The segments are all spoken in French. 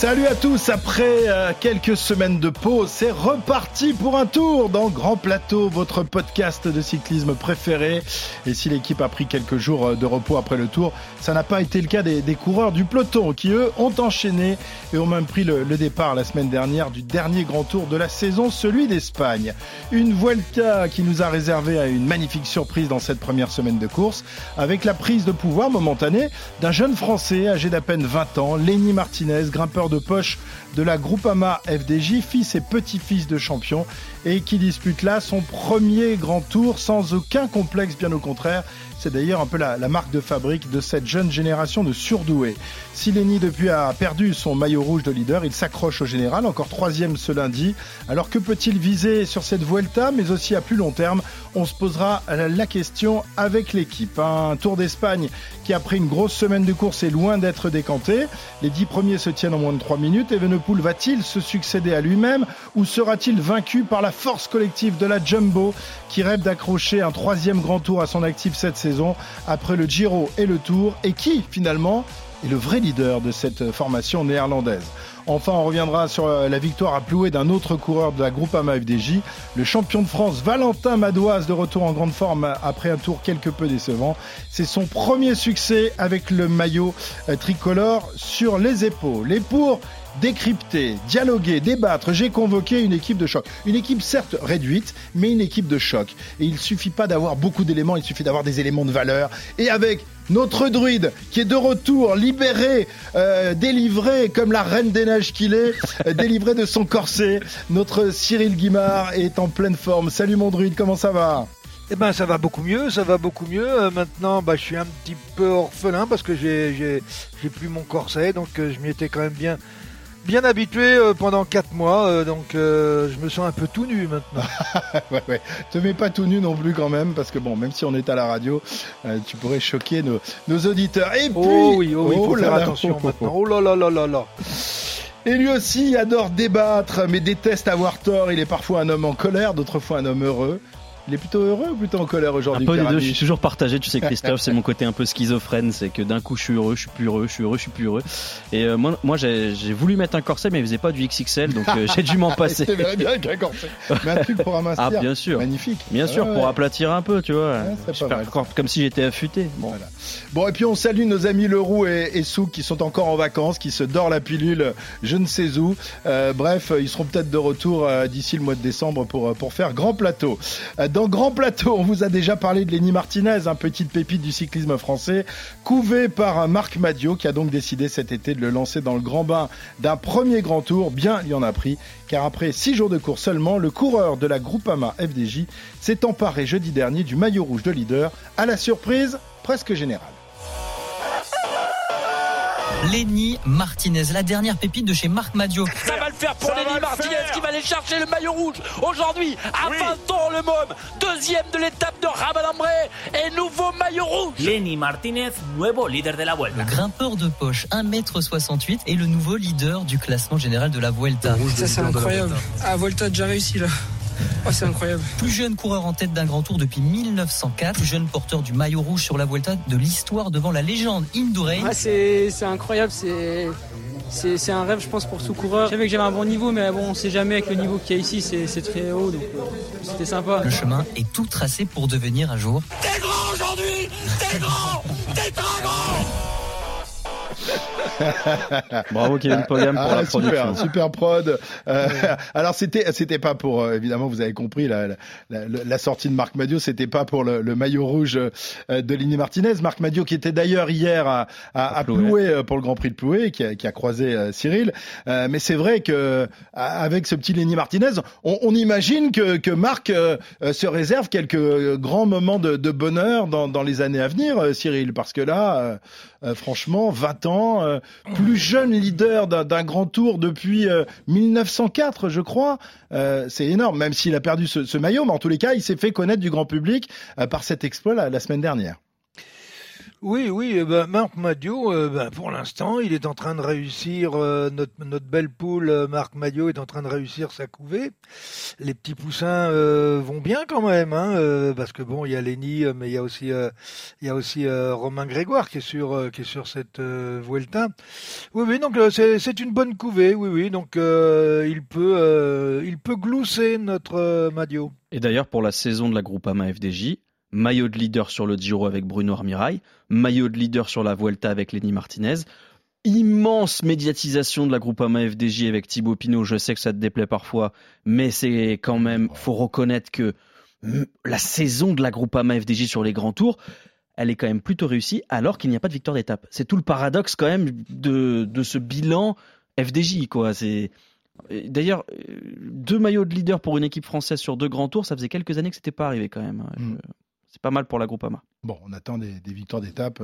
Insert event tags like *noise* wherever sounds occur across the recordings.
Salut à tous, après euh, quelques semaines de pause, c'est reparti pour un tour dans Grand Plateau, votre podcast de cyclisme préféré. Et si l'équipe a pris quelques jours euh, de repos après le tour, ça n'a pas été le cas des, des coureurs du peloton qui, eux, ont enchaîné et ont même pris le, le, départ la semaine dernière du dernier grand tour de la saison, celui d'Espagne. Une Vuelta qui nous a réservé à une magnifique surprise dans cette première semaine de course, avec la prise de pouvoir momentanée d'un jeune Français âgé d'à peine 20 ans, Lenny Martinez, grimpeur de poche de la Groupama FDJ, fils et petit-fils de champion, et qui dispute là son premier grand tour sans aucun complexe, bien au contraire. C'est d'ailleurs un peu la, marque de fabrique de cette jeune génération de surdoués. Sileni depuis a perdu son maillot rouge de leader, il s'accroche au général, encore troisième ce lundi. Alors que peut-il viser sur cette Vuelta, mais aussi à plus long terme? On se posera la question avec l'équipe. Un Tour d'Espagne qui après une grosse semaine de course est loin d'être décanté. Les dix premiers se tiennent en moins de trois minutes. Evenepoel va-t-il se succéder à lui-même ou sera-t-il vaincu par la force collective de la Jumbo qui rêve d'accrocher un troisième grand tour à son actif cette saison après le Giro et le Tour et qui finalement est le vrai leader de cette formation néerlandaise. Enfin, on reviendra sur la victoire à Ploué d'un autre coureur de la Groupama FDJ, le champion de France Valentin Madoise de retour en grande forme après un tour quelque peu décevant. C'est son premier succès avec le maillot tricolore sur les épaules. Et pour décrypter, dialoguer, débattre, j'ai convoqué une équipe de choc. Une équipe certes réduite, mais une équipe de choc. Et il suffit pas d'avoir beaucoup d'éléments, il suffit d'avoir des éléments de valeur. Et avec notre druide qui est de retour, libéré, euh, délivré comme la reine des neiges qu'il est, euh, *laughs* délivré de son corset, notre Cyril Guimard est en pleine forme. Salut mon druide, comment ça va? Eh ben ça va beaucoup mieux, ça va beaucoup mieux. Euh, maintenant, bah, je suis un petit peu orphelin parce que j'ai plus mon corset, donc je m'y étais quand même bien bien habitué euh, pendant 4 mois, euh, donc euh, je me sens un peu tout nu maintenant. *laughs* ouais, ouais. Te mets pas tout nu non plus quand même, parce que bon, même si on est à la radio, tu pourrais choquer nos, nos auditeurs. Et puis, oh oui, oh, oui, il faut faire attention oh, maintenant. Oh là là là là là. Et lui aussi adore débattre, mais déteste avoir tort. Il est parfois un homme en colère, d'autres fois un homme heureux. Il est plutôt heureux ou plutôt en colère aujourd'hui Un peu des deux, je suis toujours partagé, tu sais Christophe, c'est mon côté un peu schizophrène, c'est que d'un coup je suis heureux, je suis plus heureux, je suis heureux, je suis plus heureux. Et euh, moi, moi j'ai voulu mettre un corset mais il faisait pas du XXL donc euh, j'ai dû m'en *laughs* passer. c'est bien avec un corset. Mais un truc pour amincir. Ah bien sûr. Magnifique. Bien sûr, ouais, pour aplatir un peu, tu vois. Ouais, mal, comme si j'étais affûté. Bon. Voilà. bon et puis on salue nos amis Leroux et, et Souk qui sont encore en vacances, qui se dorent la pilule je ne sais où. Euh, bref, ils seront peut-être de retour d'ici le mois de décembre pour, pour faire grand plateau. Dans grand plateau, on vous a déjà parlé de Lenny Martinez, un petite pépite du cyclisme français, couvé par Marc Madio, qui a donc décidé cet été de le lancer dans le grand bain d'un premier grand tour. Bien, il y en a pris, car après six jours de course seulement, le coureur de la Groupama FDJ s'est emparé jeudi dernier du maillot rouge de leader, à la surprise presque générale. Lenny Martinez, la dernière pépite de chez Marc Madio. Ça va le faire pour Lenny Martinez qui va aller chercher le maillot rouge aujourd'hui à oui. 20 ans le môme. Deuxième de l'étape de Rabalambré et nouveau maillot rouge. Lenny Martinez, nouveau leader de la Vuelta. Le grimpeur de poche, 1m68 et le nouveau leader du classement général de la Vuelta. Ça c'est incroyable. Ah, Vuelta a déjà réussi là. Oh, c'est incroyable. Plus jeune coureur en tête d'un grand tour depuis 1904, plus jeune porteur du maillot rouge sur la Vuelta de l'histoire devant la légende Indurain. Ah, c'est incroyable, c'est c'est un rêve, je pense, pour tout coureur. Je savais que j'avais un bon niveau, mais bon, on sait jamais avec le niveau qu'il y a ici, c'est très haut, donc c'était sympa. Le chemin est tout tracé pour devenir un jour. T'es grand aujourd'hui T'es grand T'es très grand *laughs* Bravo Kevin Pogam pour ah, la super, production. super prod. Euh, *laughs* alors c'était c'était pas pour euh, évidemment vous avez compris la, la, la, la sortie de Marc Madio c'était pas pour le, le, maillot rouge euh, de Lenny Martinez. Marc Madio qui était d'ailleurs hier à, à, à Ploué pour le Grand Prix de Ploué qui a, qui a croisé Cyril. mais c'est vrai que avec ce petit Lenny Martinez, on, on imagine que, que Marc se réserve quelques grands moments de, de bonheur dans, dans, les années à venir, Cyril, parce que là, franchement, 20 ans plus jeune leader d'un grand tour depuis euh, 1904, je crois. Euh, c'est énorme, même s'il a perdu ce, maillot, mais en tous les cas, il s'est fait connaître du grand public euh, par cet exploit la semaine dernière. Oui, oui, eh ben, Marc Madio, euh, ben, pour l'instant, il est en train de réussir, euh, notre, notre belle poule, euh, Marc Madio est en train de réussir sa couvée. Les petits poussins euh, vont bien quand même, hein, euh, parce que bon, il y a Lenny, mais il y a aussi, il y a aussi Romain Grégoire qui est sur, qui est sur cette Vuelta. Oui, oui, donc c'est une bonne couvée, oui, oui, donc il peut, il peut glousser notre euh, Madio. Et d'ailleurs, pour la saison de la Groupama FDJ, maillot de leader sur le Giro avec Bruno Armirail, maillot de leader sur la Vuelta avec Lenny Martinez, immense médiatisation de la Groupama FDJ avec Thibaut Pinot. Je sais que ça te déplaît parfois, mais c'est quand même, faut reconnaître que la saison de la Groupama FDJ sur les grands tours, elle est quand même plutôt réussie alors qu'il n'y a pas de victoire d'étape. C'est tout le paradoxe quand même de, ce bilan FDJ, D'ailleurs, euh, deux maillots de leader pour une équipe française sur deux grands tours, ça faisait quelques années que c'était pas arrivé quand même. Je- Mm. C'est pas mal pour la Groupama. Bon, on attend des, des victoires d'étape.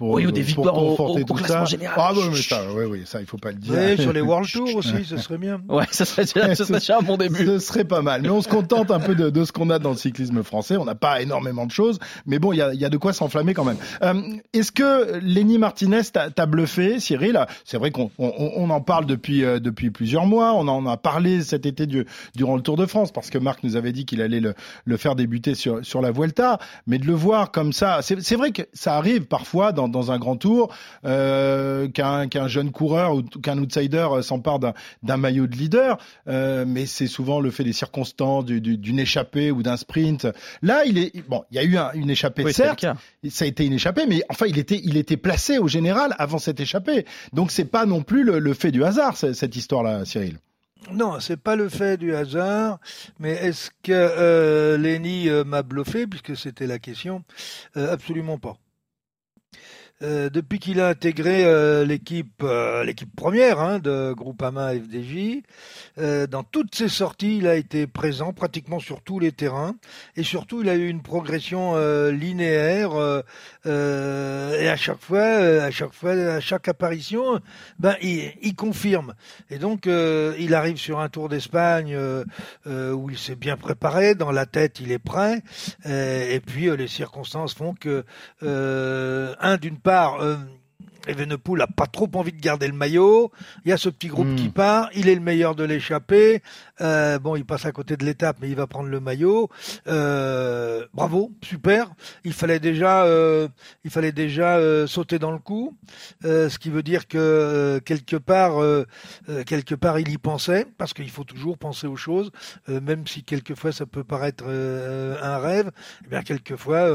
Pour, Oui, ou des pour victoires au- conforter au- au tout classement ça. général. Ah oui, mais ça, oui, oui, ça, il faut pas le dire. Oui, sur les World *laughs* Tour aussi, ce serait bien. Ouais, ça serait, déjà- ce serait *laughs* déjà un bon début. Ce serait pas mal. Mais on se contente un peu de, de ce qu'on a dans le cyclisme français. On n'a pas énormément de choses, mais bon, il y a, il y a de quoi s'enflammer quand même. Euh, Est-ce que Lenny Martinez t'a t'a bluffé, Cyril? C'est vrai qu'on on, on en parle depuis euh, depuis plusieurs mois. On en a parlé cet été du- durant le Tour de France parce que Marc nous avait dit qu'il allait le, le faire débuter sur sur la Vuelta. Mais de le voir comme ça, c'est c'est vrai que ça arrive parfois dans, dans un grand tour euh, qu'un jeune coureur ou qu'un outsider s'empare d'un maillot de leader, euh, mais c'est souvent le fait des circonstances, du- du- d'une échappée ou d'un sprint. Là, il est bon, il y a eu un- une échappée, Oui, certes, ça a été une échappée, mais enfin, il était, il était placé au général avant cette échappée. Donc, c'est pas non plus le, le fait du hasard cette histoire-là, Cyril. Non, c'est pas le fait du hasard, mais est-ce que euh, Lenny euh, m'a bluffé, puisque c'était la question? Euh, Absolument pas. Euh, depuis qu'il a intégré euh, l'équipe euh, l'équipe première hein, de Groupama FDJ, euh, dans toutes ses sorties, il a été présent pratiquement sur tous les terrains et surtout il a eu une progression euh, linéaire et à chaque fois, à chaque fois, à chaque apparition, ben il, il confirme. Et donc il arrive sur un Tour d'Espagne où il s'est bien préparé, dans la tête il est prêt, et puis les circonstances font que un d'une part euh, Evenepoel a pas trop envie de garder le maillot. Il y a ce petit groupe Mm. qui part. Il est le meilleur de l'échappée. Euh, bon, il passe à côté de l'étape, mais il va prendre le maillot. Euh, bravo, super. Il fallait déjà, euh, il fallait déjà sauter dans le coup. Ce qui veut dire que quelque part, quelque part, il y pensait, parce qu'il faut toujours penser aux choses, même si quelquefois ça peut paraître un rêve. Eh bien, quelquefois,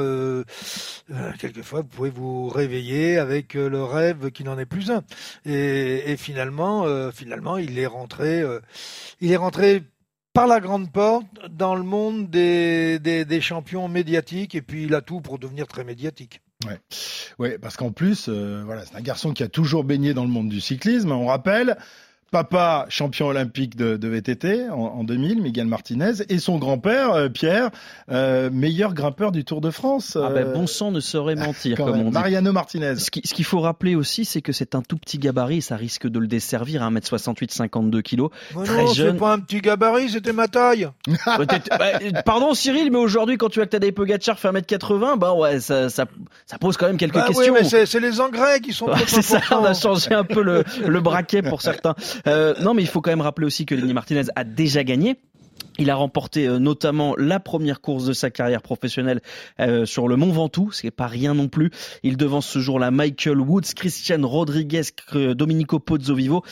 quelquefois, vous pouvez vous réveiller avec le rêve qui n'en est plus un. Et, finalement, euh, finalement, il est rentré, euh, il est rentré par la grande porte dans le monde des, des, des champions médiatiques. Et puis, il a tout pour devenir très médiatique. Ouais, ouais, parce qu'en plus, euh, voilà, c'est un garçon qui a toujours baigné dans le monde du cyclisme. On rappelle, papa champion olympique de, de VTT en, en 2000, Miguel Martinez, et son grand-père euh, Pierre, euh, meilleur grimpeur du Tour de France. Ah ben, euh, bon sang ne saurait mentir, *laughs* comme même. on dit. Mariano Martinez. Ce qui- ce qu'il faut rappeler aussi, c'est que c'est un tout petit gabarit, ça risque de le desservir à 1m68, 52 kilos. Mais Très non, jeune. c'est pas un petit gabarit, c'était ma taille. *laughs* Bah, pardon Cyril, mais aujourd'hui, quand tu vois que Tadej Pogacar fait 1m80, bah ouais, ça, ça, ça pose quand même quelques Bah oui, questions. mais c'est c'est les engrais qui sont *laughs* Ouais, trop c'est ça, on a changé un peu le, le braquet pour certains. Euh, non, mais il faut quand même rappeler aussi que Lenny Martinez a déjà gagné. Il a remporté euh, notamment la première course de sa carrière professionnelle euh, sur le Mont Ventoux, ce qui n'est pas rien non plus. Il devance ce jour-là Michael Woods, Christian Rodriguez, Domenico Pozzovivo.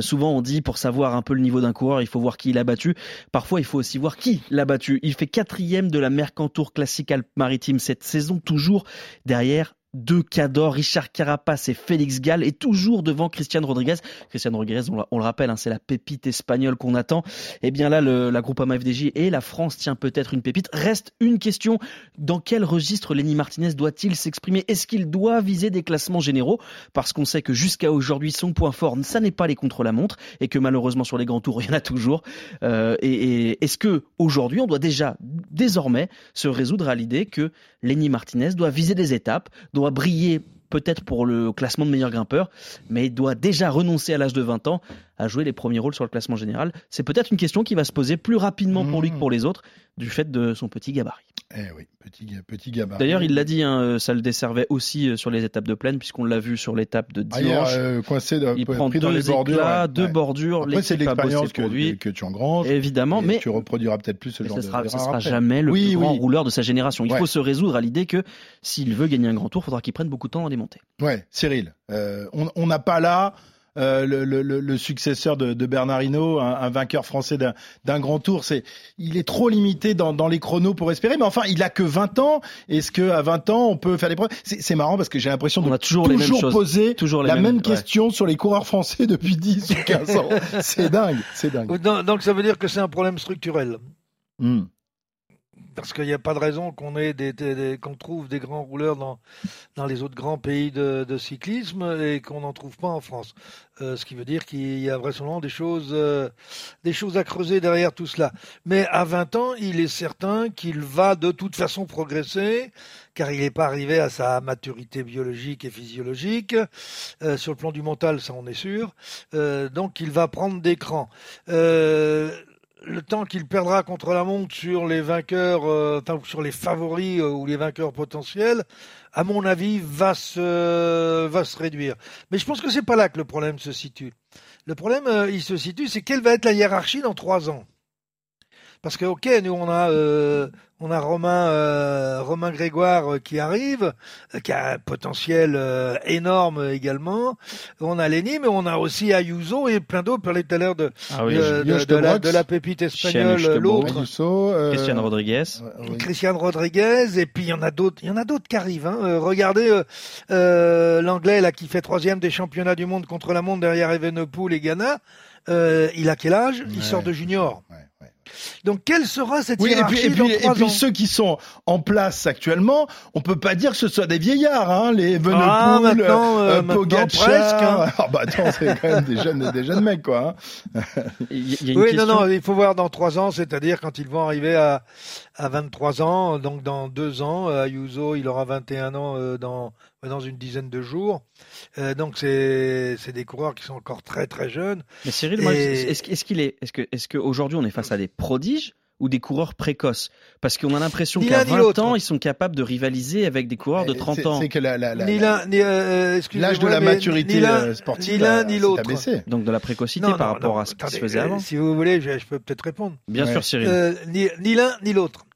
Souvent on dit pour savoir un peu le niveau d'un coureur, il faut voir qui il a battu. Parfois il faut aussi voir qui l'a battu. Il fait quatrième de la Mercantour Classique Alpes-Maritimes cette saison, toujours derrière deux cadors, Richard Carapace et Félix Gall, et toujours devant Christian Rodriguez. Christian Rodriguez, on, le rappelle, hein, c'est la pépite espagnole qu'on attend. Et bien là, la Groupama FDJ et la France tient peut-être une pépite. Reste une question dans quel registre Lenny Martinez doit-il s'exprimer? Est-ce qu'il doit viser des classements généraux? Parce qu'on sait que jusqu'à aujourd'hui, son point fort, ça n'est pas les contre-la-montre, et que malheureusement sur les grands tours, *laughs* il y en a toujours. Euh, et est-ce que aujourd'hui, on doit déjà, désormais, se résoudre à l'idée que Lenny Martinez doit viser des étapes, briller peut-être pour le classement de meilleur grimpeur, mais doit déjà renoncer à l'âge de 20 ans à jouer les premiers rôles sur le classement général. C'est peut-être une question qui va se poser plus rapidement pour lui que pour les autres du fait de son petit gabarit. Eh oui, petit, petit gabarit. D'ailleurs, il l'a dit, hein, euh, ça le desservait aussi euh, sur les étables de plaine, puisqu'on l'a vu sur l'étape de Ah, dimanche. euh, coincé de- il prend dans deux les bordures. éclats, ouais. deux bordures. Après, c'est l'expérience que, lui. que tu engranges. Évidemment, mais tu reproduiras peut-être plus ce genre ce de sera, ce sera après. jamais le Oui, plus grand rouleur de sa génération. Il Ouais. faut se résoudre à l'idée que s'il veut gagner un grand tour, il faudra qu'il prenne beaucoup de temps à démonter. Ouais, Cyril, euh, on n'a pas là euh, le, le- le- le successeur de, de Bernard Hinault, un, un vainqueur français d'un d'un grand tour. C'est, il est trop limité dans, dans les chronos pour espérer. Mais enfin, il a que 20 ans. Est-ce que à 20 ans, on peut faire des preuves? C'est c'est marrant parce que j'ai l'impression de On a toujours les mêmes choses. poser Toujours les la mêmes, même ouais. question sur les coureurs français depuis 10 ou 15 ans. *laughs* c'est dingue, c'est dingue. Donc, donc ça veut dire que c'est un problème structurel. Hmm. Parce qu'il n'y a pas de raison qu'on ait des, qu'on trouve des grands rouleurs dans, les autres grands pays de, cyclisme et qu'on n'en trouve pas en France. Euh, ce qui veut dire qu'il y a vraisemblablement des choses, euh, des choses à creuser derrière tout cela. Mais à 20 ans, il est certain qu'il va de toute façon progresser, car il n'est pas arrivé à sa maturité biologique et physiologique. Euh, sur le plan du mental, ça on est sûr. Donc il va prendre des crans. Le temps qu'il perdra contre la montre sur les vainqueurs, euh, sur les favoris euh, ou les vainqueurs potentiels, à mon avis, va se, va se réduire. Mais je pense que c'est pas là que le problème se situe. Le problème, euh, il se situe, c'est quelle va être la hiérarchie dans trois ans? Parce que, ok, nous on a, euh, on a Romain, euh, Romain Grégoire euh, qui arrive, euh, qui a un potentiel euh, énorme également. On a Lenny, mais on a aussi Ayuso et plein d'autres. On parlait tout à l'heure de, Ah oui, de, de- la, de la pépite espagnole, l'autre. Euh, Christian Rodriguez. euh, oui. Christian Rodriguez et puis il y en a d'autres il y en a d'autres qui arrivent hein. Euh, regardez euh, euh, l'anglais là qui fait troisième des championnats du monde contre la montre derrière Evenepoel et Ghana Euh, il a quel âge? Il Ouais, sort de junior ouais. Donc quelle sera cette Oui, et hiérarchie puis, et dans puis, et puis ans ceux qui sont en place actuellement, on peut pas dire que ce soit des vieillards, hein, les Ah, Evenepoel, maintenant, euh, euh, maintenant, Pogacar. presque, hein. *laughs* Ah bah attends, c'est quand même des jeunes, des jeunes mecs quoi. hein. Il y, il y a une oui, question. non, non, il faut voir dans trois ans, c'est-à-dire quand ils vont arriver à, à 23 ans, donc dans deux ans, euh, Ayuso, il aura 21 ans euh, dans, dans une dizaine de jours. Euh, donc c'est des coureurs qui sont encore très très jeunes. Mais Cyril, est-ce qu'il est, est-ce que, est-ce qu'aujourd'hui on est face à des prodiges ou des coureurs précoces Parce qu'on a l'impression qu'à l'un ni 20 l'autre. ans, ils sont capables de rivaliser avec des coureurs de Et 30 c'est- ans. C'est que la, la, la- euh, l'âge de la maturité ni euh, sportive ni l'un a- ni l'autre. Donc de la précocité Non, par non, rapport non, à ce qui se faisait euh, avant. Si vous voulez, je, je peux peut-être répondre. Bien Ouais. sûr, Cyril. Euh, ni l'un ni l'autre.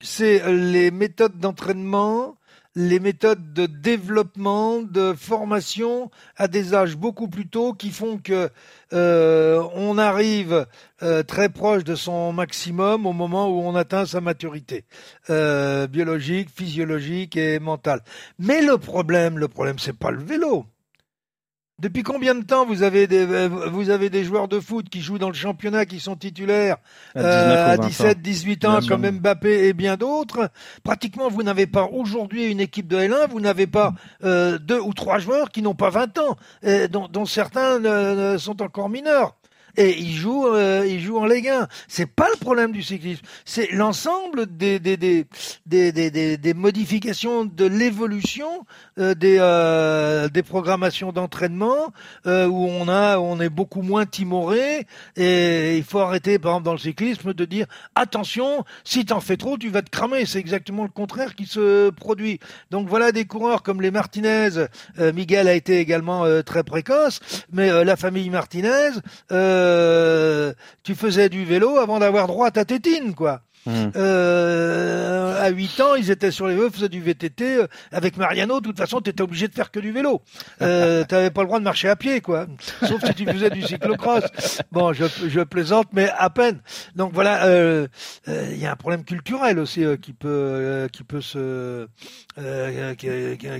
C'est euh, les méthodes d'entraînement, les méthodes de développement, de formation à des âges beaucoup plus tôt qui font que euh, on arrive euh, très proche de son maximum au moment où on atteint sa maturité euh, biologique, physiologique et mentale. Mais le problème, le problème, c'est pas le vélo. Depuis combien de temps vous avez des euh, vous avez des joueurs de foot qui jouent dans le championnat qui sont titulaires À euh, 19 ou à 20 ans. 17, 18 ans, comme Mbappé et bien d'autres. Pratiquement, vous n'avez pas aujourd'hui une équipe de L1, vous n'avez pas euh, deux ou trois joueurs qui n'ont pas 20 ans, dont, dont certains euh, sont encore mineurs. Et ils jouent, euh, ils jouent en Ligue 1. C'est pas le problème du cyclisme. C'est l'ensemble des des, des, des, des, des- modifications de l'évolution euh, des, euh, des programmations d'entraînement euh, où on a, on est beaucoup moins timoré. Et il faut arrêter, par exemple, dans le cyclisme, de dire attention, si t'en fais trop, tu vas te cramer. C'est exactement le contraire qui se produit. Donc voilà des coureurs comme les Martinez. Euh, Miguel a été également euh, très précoce, mais la famille Martinez, euh, tu faisais du vélo avant d'avoir droit à ta tétine, quoi. Mmh. Euh, à 8 ans, ils étaient sur les vélos, faisaient du VTT. euh, Avec Mariano, de toute façon, tu étais obligé de faire que du vélo. Euh, *laughs* tu n'avais pas le droit de marcher à pied, quoi. Sauf si tu faisais du cyclocross. Bon, je, je plaisante, mais à peine. Donc voilà, euh, euh, il y a un problème culturel aussi euh, qui peut euh, qui peut se euh, qui,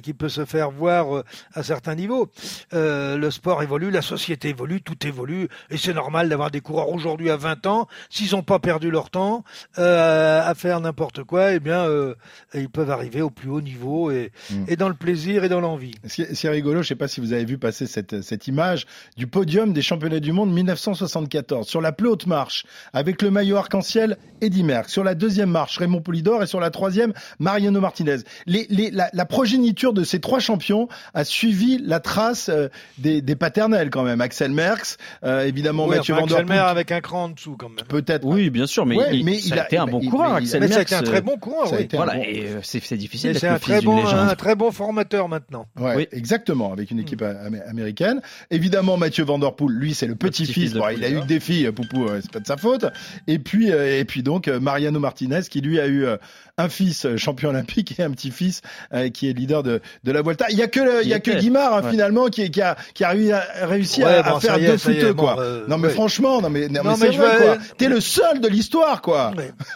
qui- peut se faire voir euh, à certains niveaux. Euh, le sport évolue, la société évolue, tout évolue, et c'est normal d'avoir des coureurs aujourd'hui à 20 ans, s'ils n'ont pas perdu leur temps, euh, à faire n'importe quoi, eh bien, euh, ils peuvent arriver au plus haut niveau et, Mm. et dans le plaisir et dans l'envie. C'est c'est rigolo, je sais pas si vous avez vu passer cette, cette image du podium des championnats du monde 1974. Sur la plus haute marche, avec le maillot arc-en-ciel, Eddy Merckx. Sur la deuxième marche, Raymond Poulidor. Et sur la troisième, Mariano Martinez. Les, les, la, la progéniture de ces trois champions a suivi la trace euh, des, des paternels quand même. Axel Merckx, euh, évidemment Oui, Mathieu enfin, Van Axel Mer Poel, avec un cran en dessous quand même. peut-être. Oui, bien sûr, mais, Ouais, il, mais ça il a a- été un il- bon il- coureur, Axel Merckx, un très euh, bon coureur, oui. Voilà, bon- et euh, c'est c'est difficile d'être c'est un très bon, un très bon formateur maintenant. Ouais, Oui. exactement, avec une équipe am- américaine. Évidemment, Mathieu Van Der Poel, lui, c'est le petit-fils. Bon, il a eu Poulidor. le défi, euh, Poupou, euh, c'est pas de sa faute. Et puis, euh, et puis donc, euh, Mariano Martinez, qui lui a eu euh, un fils euh, champion olympique et un petit-fils euh, qui est leader de, de la Vuelta. Il y a que, le- il y a que. Guimard, hein, Ouais. finalement, qui, qui a, qui a réussi à, réussi Ouais, à, bon, à faire est, deux fouteux, bon, quoi. euh, non, mais franchement, non, mais, non, Non, mais mais vrai, veux- quoi. T'es le seul de l'histoire, quoi.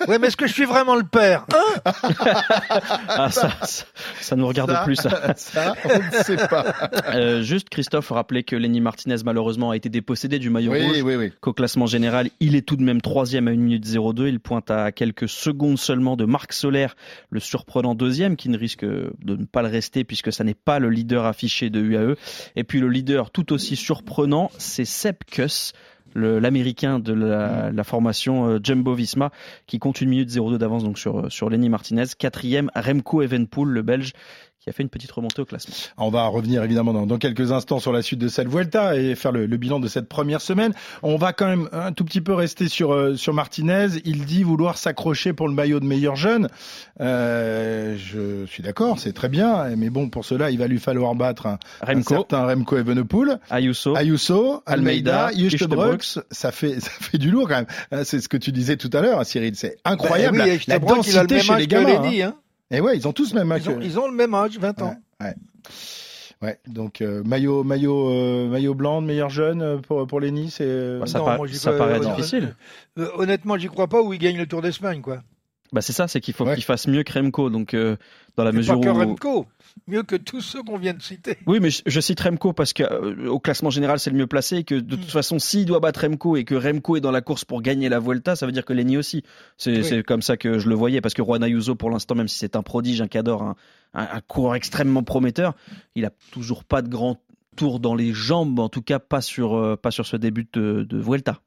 Ouais, mais est-ce que je suis vraiment le père hein *laughs* Ah, ça, ça, ça nous regarde Ça, plus. ça. *laughs* ça, on ne sait pas. Euh, juste, Christophe, rappeler que Lenny Martinez, malheureusement, a été dépossédé du maillot rouge. Oui, oui, oui. qu'au classement général, il est tout de même troisième à 1 minute 02. Il pointe à quelques secondes seulement de Marc Solaire, le surprenant deuxième, qui ne risque de ne pas le rester puisque ça n'est pas le leader affiché de UAE. Et puis le leader tout aussi surprenant, c'est Seb Kuss. L'américain de la, la formation euh, Jumbo Visma qui compte une minute 02 d'avance donc sur, sur Lenny Martinez. Quatrième, Remco Evenpool, le Belge, qui a fait une petite remontée au classement. On va revenir évidemment dans, dans quelques instants sur la suite de cette Vuelta et faire le, le bilan de cette première semaine. On va quand même un tout petit peu rester sur euh, sur Martinez. Il dit vouloir s'accrocher pour le maillot de meilleur jeune. Euh, je suis d'accord, c'est très bien, mais bon pour cela il va lui falloir battre un, un Remco, certain Remco Evenepoel, Ayuso, Ayuso, Almeida, Almeida, Justebrooks. Ça fait ça fait du lourd quand même. Hein, C'est ce que tu disais tout à l'heure, hein, Cyril. C'est incroyable Bah, oui, la, la Stebrock, il a le densité même chez les que gamins. Hein. Et ouais, ils ont tous le même âge. Ils, ont, que- ils ont le même âge, 20 ans. Ouais. Ouais, donc euh, maillot maillot euh, maillot blanc de meilleur jeune euh, pour pour Lenny, c'est euh, Bah, ça, Non, par- moi, j'y ça crois- paraît difficile. Euh, honnêtement, j'y crois pas où il gagne le Tour d'Espagne, quoi. Bah c'est ça, c'est qu'il faut Ouais. qu'il fasse mieux que Remco. Donc euh, dans la mesure pas que où Remco, mieux que tous ceux qu'on vient de citer. oui, mais je, je cite Remco parce que euh, au classement général c'est le mieux placé et que de toute façon s'il doit battre Remco et que Remco est dans la course pour gagner la Vuelta, ça veut dire que Lenny aussi. C'est Oui. comme ça que je le voyais parce que Juan Ayuso pour l'instant même si c'est un prodige, un cador, un, un, un coureur extrêmement prometteur, il a toujours pas de grand tour dans les jambes, en tout cas pas sur euh, pas sur ce début de, de Vuelta.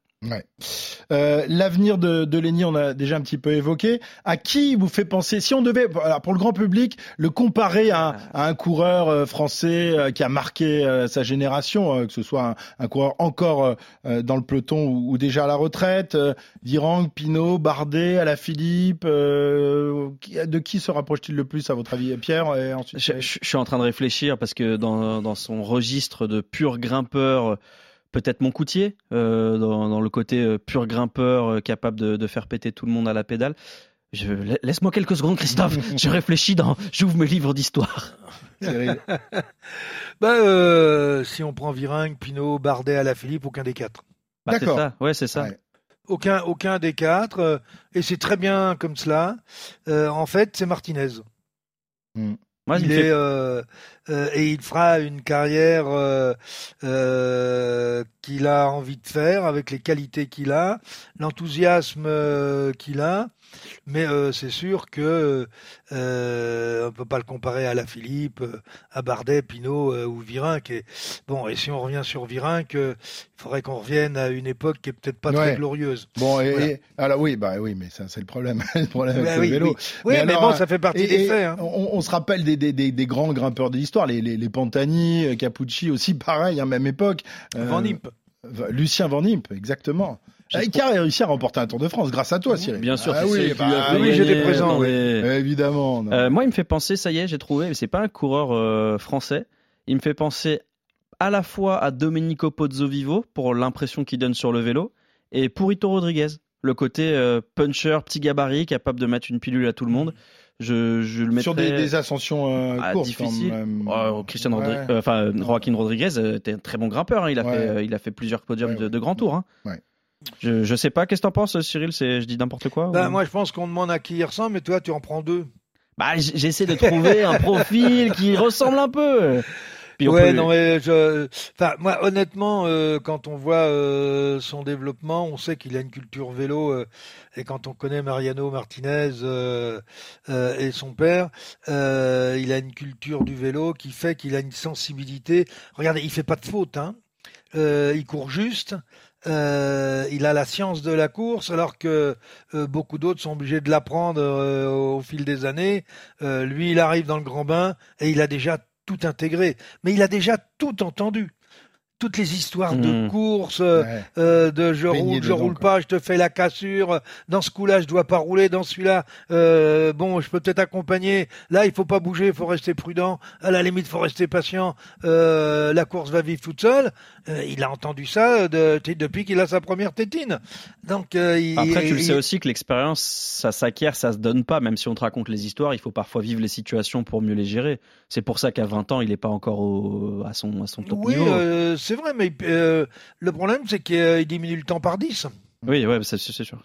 Euh, L'avenir de, de Lenny, on a déjà un petit peu évoqué. À qui vous fait penser? Si on devait, alors pour le grand public, le comparer à, à un coureur euh, français euh, qui a marqué euh, sa génération, que ce soit un, un coureur encore dans le peloton ou, ou déjà à la retraite, Dirang, Pinot, Bardet, Alaphilippe, euh, de qui se rapproche-t-il le plus à votre avis, Pierre et ensuite Je, je- suis en train de réfléchir parce que dans, dans son registre de pur grimpeur, peut-être mon coutier, euh, dans, dans le côté euh, pur grimpeur euh, capable de, de faire péter tout le monde à la pédale. Je, laisse-moi quelques secondes, Christophe. *laughs* je réfléchis dans, j'ouvre mes livres d'histoire. *laughs* Cyril Bah, euh, si on prend Viringue, Pinot, Bardet, Alaphilippe, aucun des quatre. Bah, c'est D'accord. ça. Ouais, c'est ça. Ouais. Aucun, aucun des quatre. euh, et c'est très bien comme cela. Euh, en fait, c'est Martinez. Moi, il est fait- euh, euh, et il fera une carrière euh, euh, qu'il a envie de faire avec les qualités qu'il a, l'enthousiasme qu'il a. Mais c'est sûr que on peut pas le comparer à la Philippe, à Bardet, Pinot ou Virenque. Et, bon, et si on revient sur Virenque, euh, il faudrait qu'on revienne à une époque qui est peut-être pas Ouais. très glorieuse. Bon, et, Voilà. et- alors oui, bah oui, mais ça c'est le problème, *laughs* le problème avec Bah le oui, vélo. oui. Oui, mais, alors, bon, ça fait partie des faits. hein. on, on se rappelle des, des, des, des grands grimpeurs de l'histoire, les, les, les Pantani, euh, Capucci aussi, *laughs* pareil, hein, même époque. Euh, Van Impe. Va- Lucien Van Impe, exactement. Qui a réussi à remporter un Tour de France grâce à toi, Cyril. Bien sûr, Ah oui, bah, fait oui, j'étais présent, Non, oui. mais- euh, évidemment. Euh, moi, il me fait penser, ça y est, j'ai trouvé, mais c'est pas un coureur euh, français. Il me fait penser à la fois à Domenico Pozzovivo pour l'impression qu'il donne sur le vélo et Purito Rodriguez, le côté euh, puncher, petit gabarit, capable de mettre une pilule à tout le monde. Je, je le mettrais Sur des, des ascensions euh, Ah, courtes, difficile. quand même. Oh, Christian Ouais. Rodri- euh, enfin Joaquin Rodriguez euh, était un très bon grimpeur. hein. Il a Ouais. fait, euh, il a fait plusieurs podiums Ouais, de, de grands tours. hein. Ouais. Je, je sais pas. Qu'est-ce que t'en penses, Cyril? C'est, je dis n'importe quoi Ben, ou- moi, je pense qu'on demande à qui il ressemble, mais toi, tu en prends deux. Bah, j'essaie de trouver un profil qui ressemble un peu. *laughs* Puis on ouais, peut- non, mais je, enfin, moi, honnêtement, euh, quand on voit euh, son développement, on sait qu'il a une culture vélo, euh, et quand on connaît Mariano Martinez euh, euh, et son père, euh, il a une culture du vélo qui fait qu'il a une sensibilité. Regardez, il fait pas de faute, hein. Euh, il court juste. Euh, il a la science de la course, alors que euh, beaucoup d'autres sont obligés de l'apprendre euh, au fil des années. Euh, lui, il arrive dans le grand bain et il a déjà tout intégré, mais il a déjà tout entendu. Toutes les histoires de Mhm. course, euh, Ouais. euh, de je Baigné roule, je roule quoi. pas, je te fais la cassure. Dans ce coup-là, je dois pas rouler. Dans celui-là, euh, bon, je peux peut-être accompagner. Là, il faut pas bouger, il faut rester prudent. À la limite, faut rester patient. Euh, la course va vivre toute seule. Il a entendu ça de, depuis qu'il a sa première tétine. Donc, il, Après, tu le il- sais aussi que l'expérience, ça s'acquiert, ça se donne pas. Même si on te raconte les histoires, il faut parfois vivre les situations pour mieux les gérer. C'est pour ça qu'à 20 ans, il n'est pas encore au- à, son, à son top Oui, niveau. C'est vrai, mais euh, le problème, c'est qu'il euh, diminue le temps par 10. Oui, ouais, c'est sûr.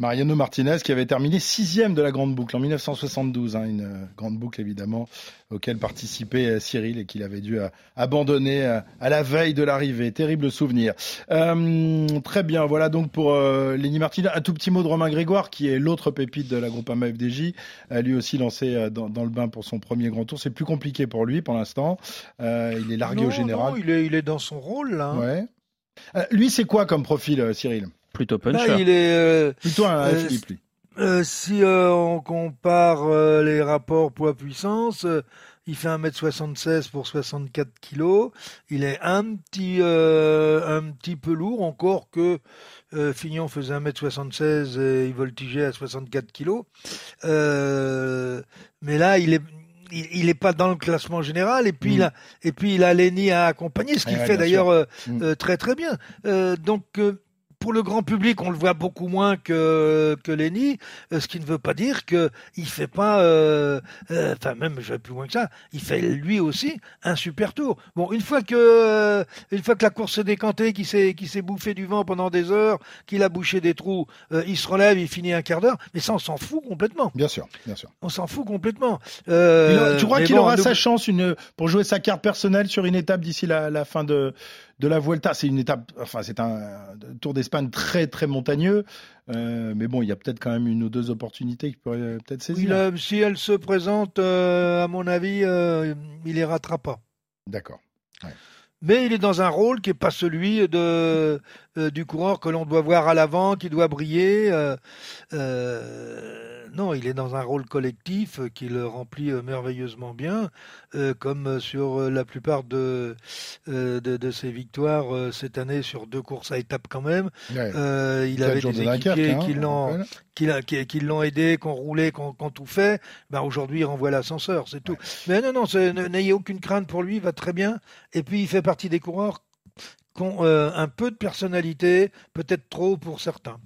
Mariano Martinez qui avait terminé sixième de la grande boucle en 1972, hein, une euh, grande boucle évidemment auquel participait euh, Cyril et qu'il avait dû euh, abandonner à la veille de l'arrivée. Terrible souvenir. Euh, très bien, voilà donc pour euh, Lenny Martinez. Un tout petit mot de Romain Grégoire qui est l'autre pépite de la groupe AMA FDJ, lui aussi lancé dans, dans le bain pour son premier grand tour. C'est plus compliqué pour lui pour l'instant. Euh, il est largué Non, au général. non, il, est, il est dans son rôle, là. hein. Ouais. Lui, c'est quoi comme profil, Cyril? Plutôt Là, puncher. il est. euh, Plutôt un Euh, Philippe. Euh, si euh, on compare euh, les rapports poids-puissance, euh, il fait 1m76 pour 64 kg. Il est un petit, euh, un petit peu lourd, encore que euh, Fignon faisait 1m76 et il voltigeait à 64 kg. Euh, mais là, il est... Il il est pas dans le classement général et puis Mm. il a et puis il a Lenny à accompagner, ce qu'il Ouais, fait d'ailleurs euh, Mm. euh, très très bien. Euh, donc euh, pour le grand public, on le voit beaucoup moins que que Lenny, euh, ce qui ne veut pas dire que il fait pas, euh, euh, enfin même je vais plus loin que ça, il fait lui aussi un super tour. Bon, une fois que euh, une fois que la course s'est décantée, qu'il s'est qu'il s'est bouffé du vent pendant des heures, qu'il a bouché des trous, euh, il se relève, il finit un quart d'heure, mais ça on s'en fout complètement. Bien sûr, bien sûr. On s'en fout complètement. Euh, tu crois qu'il bon, aura sa chance une, pour jouer sa carte personnelle sur une étape d'ici la, la fin de, de la Vuelta C'est une étape, enfin c'est un Tour d'Espagne très très montagneux, euh, mais bon il y a peut-être quand même une ou deux opportunités qu'il pourrait euh, peut-être saisir. euh, si elle se présente, euh, à mon avis, euh, il les ratera pas. D'accord. Mais il est dans un rôle qui n'est pas celui de, du coureur que l'on doit voir à l'avant, qui doit briller. euh, non, il est dans un rôle collectif euh, qu'il remplit euh, merveilleusement bien, euh, comme sur la plupart de, de, de ses victoires cette année sur deux courses à étapes quand même. Ouais. Il avait des équipiers hein, qui on l'ont qui, qui- l'ont aidé, qui ont roulé, qui ont, qui ont tout fait, ben aujourd'hui il renvoie l'ascenseur, c'est tout. Mais non, non, n'ayez aucune crainte pour lui, il va très bien. Et puis il fait partie des coureurs qui ont euh, un peu de personnalité, peut-être trop pour certains.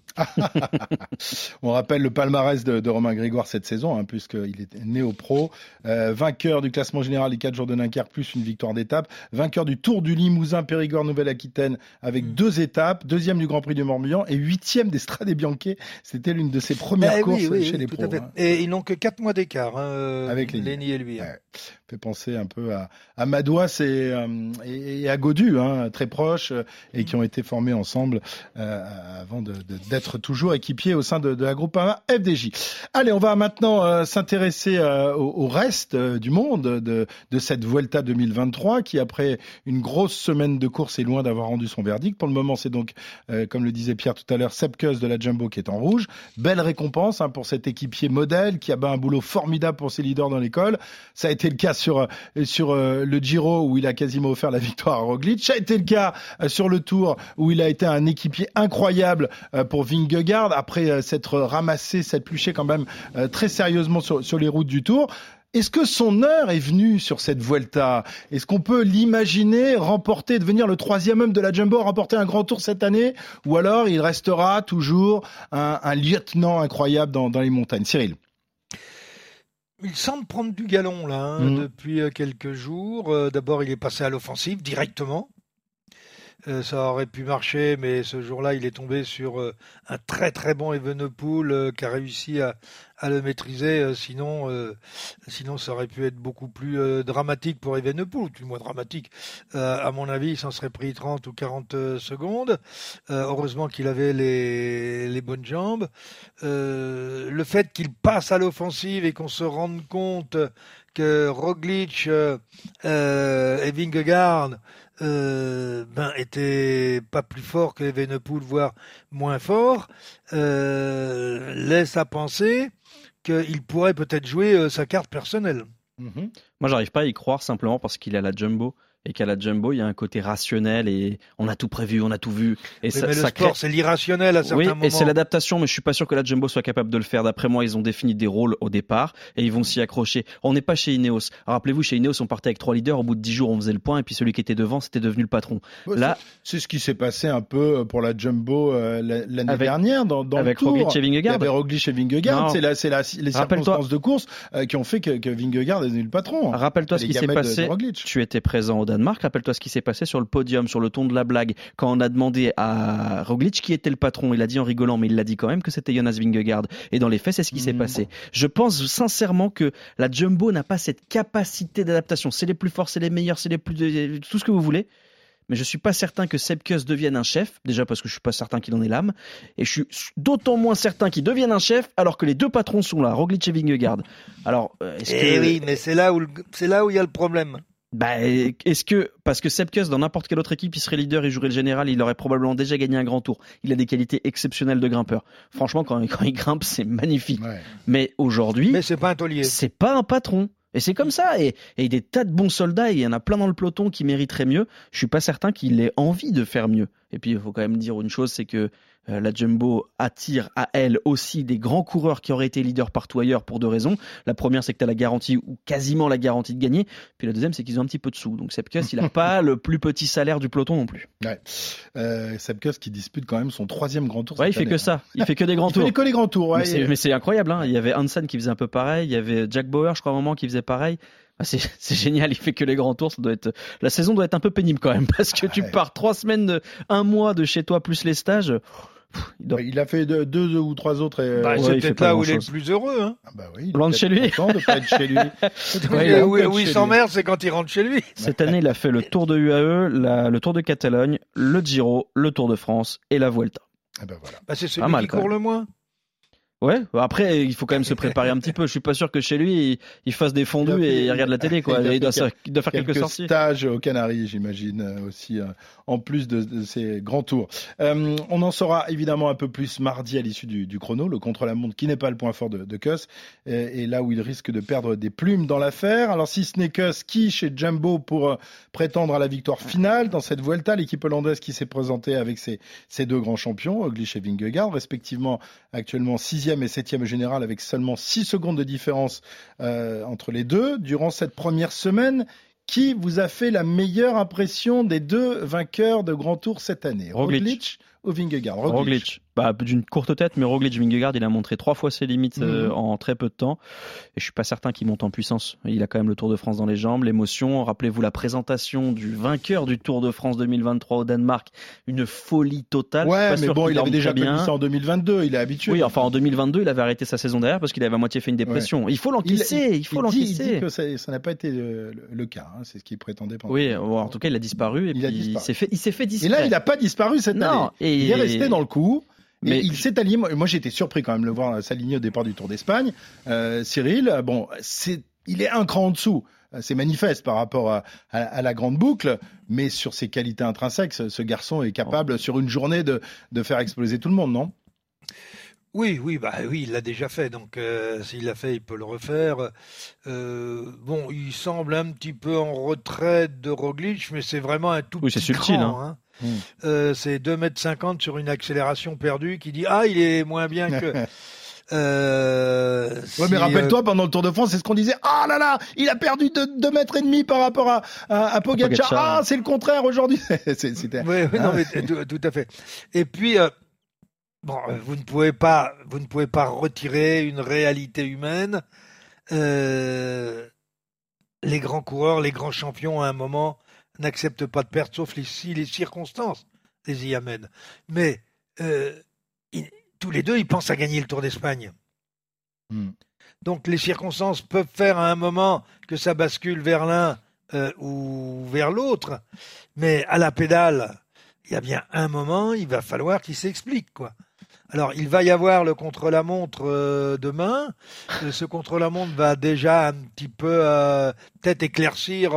On rappelle le palmarès de, de Romain Grégoire cette saison, hein, puisqu'il est néo-pro, euh, vainqueur du classement général des 4 jours de Dunkerque, plus une victoire d'étape, vainqueur du Tour du Limousin, Périgord, Nouvelle-Aquitaine, avec Mm. deux étapes, deuxième du Grand Prix du Morbihan et huitième des Strade Bianche. C'était l'une de ses premières Ben courses oui, oui, chez oui, les pros. hein. Et ils n'ont que 4 mois d'écart, hein, Avec Lenny. Lenny et lui. Ouais. Fait penser un peu à, à Madouas et, euh, à Godu, hein, très proches, euh, et qui ont été formés ensemble euh, avant d'être toujours équipiers au sein de, la groupe FDJ. Allez, on va maintenant s'intéresser au, reste du monde de, cette Vuelta 2023, qui après une grosse semaine de course est loin d'avoir rendu son verdict. Pour le moment, c'est donc, comme le disait Pierre tout à l'heure, Sepkus de la Jumbo qui est en rouge. Belle récompense hein, pour cet équipier modèle qui a un boulot formidable pour ses leaders dans l'école. Ça a été le cas sur euh, euh, le Giro où il a quasiment offert la victoire à Roglic. Ça a été le cas euh, sur le Tour où il a été un équipier incroyable pour Vingegaard après s'être ramassé, s'être pluché quand même très sérieusement sur, les routes du Tour. Est-ce que son heure est venue sur cette Vuelta? Est-ce qu'on peut l'imaginer remporter, devenir le troisième homme de la Jumbo, remporter un grand tour cette année? Ou alors il restera toujours un, un lieutenant incroyable dans, dans les montagnes? Cyril Il semble prendre du galon là hein, Mhm. depuis euh, quelques jours. Euh, D'abord, il est passé à l'offensive directement. Euh, ça aurait pu marcher, mais ce jour-là, il est tombé sur euh, un très très bon Evenepoel euh, qui a réussi à, le maîtriser. sinon, sinon, ça aurait pu être beaucoup plus dramatique pour Evenepoel, du moins dramatique. À mon avis, il s'en serait pris 30 ou 40 euh, secondes. Heureusement qu'il avait les, les bonnes jambes. Le fait qu'il passe à l'offensive et qu'on se rende compte que Roglic et Vingegaard euh, ben, étaient pas plus forts que Evenepoel, voire moins forts, euh, laisse à penser qu'il pourrait peut-être jouer euh, sa carte personnelle. Mhm. Moi, j'arrive pas à y croire simplement parce qu'il a la jumbo et qu'à la jumbo, il y a un côté rationnel et on a tout prévu, on a tout vu. Et Oui, ça, mais le ça sport, crée- c'est l'irrationnel à certains Oui, moments. et c'est l'adaptation, mais je suis pas sûr que la Jumbo soit capable de le faire. D'après moi, ils ont défini des rôles au départ et ils vont s'y accrocher. On n'est pas chez Ineos. Rappelez-vous, chez Ineos, on partait avec trois leaders. Au bout de dix jours, on faisait le point et puis celui qui était devant, c'était devenu le patron. Ouais, Là, C'est ce qui s'est passé un peu pour la Jumbo euh, la- l'année Avec- dernière dans, dans avec le tour. Roglic et Vingegaard. Avait Roglic et Vingegaard. C'est la, c'est la, les circonstances de course euh, qui ont fait que, que Vingegaard est devenu le patron. rappelle-toi ce qui s'est passé. Tu étais présent au Danemark. Rappelle-toi ce qui s'est passé sur le podium, sur le ton de la blague, quand on a demandé à Roglic qui était le patron. Il a dit en rigolant, mais il l'a dit quand même que c'était Jonas Vingegaard. Et dans les faits, c'est ce qui s'est Mhm. passé. Je pense sincèrement que la Jumbo n'a pas cette capacité d'adaptation. C'est les plus forts, c'est les meilleurs, c'est les plus tout ce que vous voulez. Mais je suis pas certain que Sepkus devienne un chef, déjà parce que je suis pas certain qu'il en ait l'âme, et je suis d'autant moins certain qu'il devienne un chef alors que les deux patrons sont là, Roglic et Vingegaard. Alors, euh, est-ce Eh que oui, mais c'est là où le- c'est là où il y a le problème. Bah, est-ce que parce que Sepkus dans n'importe quelle autre équipe, il serait leader, il jouerait le général, il aurait probablement déjà gagné un grand tour. Il a des qualités exceptionnelles de grimpeur. Franchement, quand, quand il grimpe, c'est magnifique. Ouais. Mais aujourd'hui, Mais c'est pas un taulier. c'est pas un patron. Et c'est comme ça. Et, et des tas de bons soldats, et il y en a plein dans le peloton qui mériteraient mieux. Je suis pas certain qu'il ait envie de faire mieux. Et puis, il faut quand même dire une chose, c'est que euh, la Jumbo attire à elle aussi des grands coureurs qui auraient été leaders partout ailleurs pour deux raisons. La première, c'est que tu as la garantie, ou quasiment la garantie de gagner. Puis la deuxième, c'est qu'ils ont un petit peu de sous. Donc Sepkus, il a *laughs* pas le plus petit salaire du peloton non plus. Ouais. Euh, Sepkus qui dispute quand même son troisième grand tour. Ouais, il cette fait que ça. Il fait que des *laughs* grands Il tours. fait que les grands tours. ouais. Mais c'est- incroyable, hein. il y avait Hansen qui faisait un peu pareil, il y avait Jack Bauer, je crois, à un moment, qui faisait pareil. Ah, c'est *laughs* génial, il fait que les grands tours, ça doit être la saison doit être un peu pénible quand même parce que tu pars trois semaines, de... un mois de chez toi plus les stages. Pff, il doit- Il a fait deux, deux, deux ou trois autres. et- Bah, ouais, c'est il fait peut-être là où il est le plus heureux. Hein. Ah bah oui, il est Loin de peut-être chez lui. de pas être chez lui. *laughs* Ouais, Oui, il où, où s'emmerde, c'est quand il rentre chez lui. *laughs* Cette année, il a fait le Tour de UAE, la- le Tour de Catalogne, le Giro, le Tour de France et la Vuelta. Ah bah voilà. Bah, c'est celui mal, qui court même. le moins. Ouais, après, il faut quand même se préparer un petit peu. Je suis pas sûr que chez lui, il, il fasse des fondus Il fait- et il regarde la télé, quoi. il Il doit, faire quelques, quelques sorties. stages aux Canaries, j'imagine euh, aussi, euh, en plus de, de ces grands tours. Euh, on en saura évidemment un peu plus mardi à l'issue du, du chrono, le contre-la-montre qui n'est pas le point fort de, de Kuss, et, et là où il risque de perdre des plumes dans l'affaire. Alors si ce n'est Kuss, qui chez Jumbo pour euh, prétendre à la victoire finale dans cette Vuelta, l'équipe hollandaise qui s'est présentée avec ses, ses deux grands champions, Oglish et Vingegaard, respectivement actuellement sixième et septième général avec seulement 6 secondes de différence euh, entre les deux. Durant cette première semaine, qui vous a fait la meilleure impression des deux vainqueurs de Grand Tour cette année? Roglic. ou Vingegaard? Roglic. Bah, d'une courte tête, mais Roglic Vingegaard, il a montré trois fois ses limites euh, Mhm. en très peu de temps. Et je suis pas certain qu'il monte en puissance. Il a quand même le Tour de France dans les jambes, l'émotion. Rappelez-vous la présentation du vainqueur du Tour de France 2023 au Danemark. Une folie totale. Ouais, mais bon, il avait déjà très connu bien. ça en 2022, il est habitué. Oui, enfin en 2022, il avait arrêté sa saison derrière parce qu'il avait à moitié fait une dépression. Il faut l'encaisser, il, faut il il l'encaisser. dit que ça n'a pas été le, le- le cas, hein, c'est ce qu'il prétendait pendant. Oui, bon, en tout cas, il a disparu et Il puis il s'est fait, il s'est fait Et discret. là, il n'a pas disparu cette Non, année. et Il est resté dans le coup. Mais- il s'est aligné. Moi, moi, j'étais surpris quand même de le voir s'aligner au départ du Tour d'Espagne. Euh, Cyril, euh, bon, c'est, il est un cran en dessous. Euh, C'est manifeste par rapport à, à- à la grande boucle, mais sur ses qualités intrinsèques, ce, ce garçon est capable sur une journée de, de faire exploser tout le monde, non? Oui, oui, bah oui, il l'a déjà fait, donc euh, s'il l'a fait, il peut le refaire. Euh, bon, il semble un petit peu en retrait de Roglic, mais c'est vraiment un tout Oui, c'est petit subtil, cran, hein. Mm. Euh, c'est 2,50 m sur une accélération perdue qui dit Ah, il est moins bien que. *laughs* Euh, Ouais, si, mais euh, rappelle-toi, pendant le Tour de France, c'est ce qu'on disait. Ah là là, il a perdu 2 mètres et demi par rapport à, à, à Pogacar. Ah, c'est le contraire aujourd'hui. *laughs* C'est- C'était. Oui, oui, non, Ah. mais tout, tout à fait. Et puis, euh, bon, vous ne pouvez pas, vous ne pouvez pas retirer une réalité humaine. Euh, les grands coureurs, les grands champions, à un moment, n'accepte pas de perte, sauf les, si les circonstances les y amènent. Mais euh, ils- tous les deux, ils pensent à gagner le Tour d'Espagne. Hmm. Donc les circonstances peuvent faire à un moment que ça bascule vers l'un euh, ou vers l'autre, mais à la pédale, il y a bien un moment, il va falloir qu'il s'explique quoi. Alors il va y avoir le contre-la-montre euh, demain. Euh, Ce contre-la-montre va déjà un petit peu euh, peut-être éclaircir,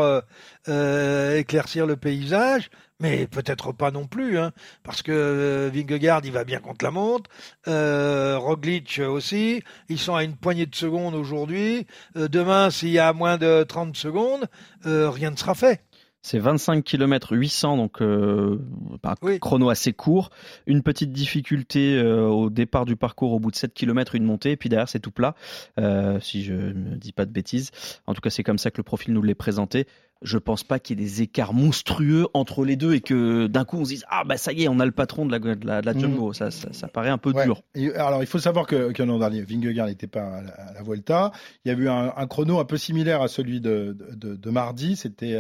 euh, éclaircir le paysage, mais peut-être pas non plus, hein, parce que Vingegaard il va bien contre la montre, Roglic aussi. Ils sont à une poignée de secondes aujourd'hui. Demain, s'il y a moins de 30 secondes, rien ne sera fait. C'est 25 km 800, donc euh, un Oui. chrono assez court. Une petite difficulté euh, au départ du parcours, au bout de 7 km, une montée, et puis derrière c'est tout plat, euh, si je ne dis pas de bêtises. En tout cas, c'est comme ça que le profil nous l'est présenté. Je pense pas qu'il y ait des écarts monstrueux entre les deux et que d'un coup on se dise ah bah ça y est on a le patron de la, de la, de la jumbo. Ça, ça, ça paraît un peu Ouais. dur. Et, alors, il faut savoir que, que l'an dernier, Vingegaard n'était pas à la, à la Vuelta. Il y a eu un, un chrono un peu similaire à celui de, de, de- de mardi. C'était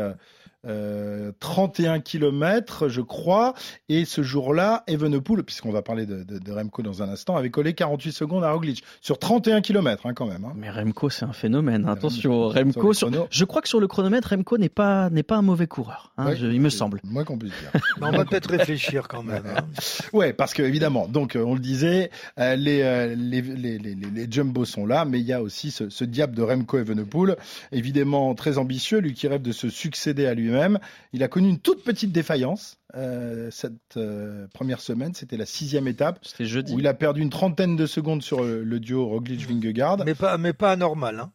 euh, euh, 31 km, je crois. Et ce jour-là, Evenepoel, puisqu'on va parler de, de, de Remco dans un instant, avait collé 48 secondes à Roglic. Sur 31 km, hein, quand même. hein. Mais Remco c'est un phénomène. Ouais, Attention, Remco, Remco. sur sur- le chrono. Je crois que sur le chronomètre, Remco n'est pas n'est pas un mauvais coureur. hein, Ouais, je- il me semble. le Moins qu'on puisse dire. *laughs* Mais on va peut-être réfléchir quand même. hein. *laughs* Ouais, parce que évidemment, donc euh, on le disait, euh, les, euh, les, les, les, les- les Jumbo sont là, mais il y a aussi ce, ce diable de Remco Evenepoel, évidemment très ambitieux, lui qui rêve de se succéder à lui-même. Il a connu une toute petite défaillance euh, cette euh, première semaine, c'était la sixième étape, C'était jeudi. où il a perdu une trentaine de secondes sur le, le duo Roglic-Vingegaard. Mais pas, mais pas anormal. Hein.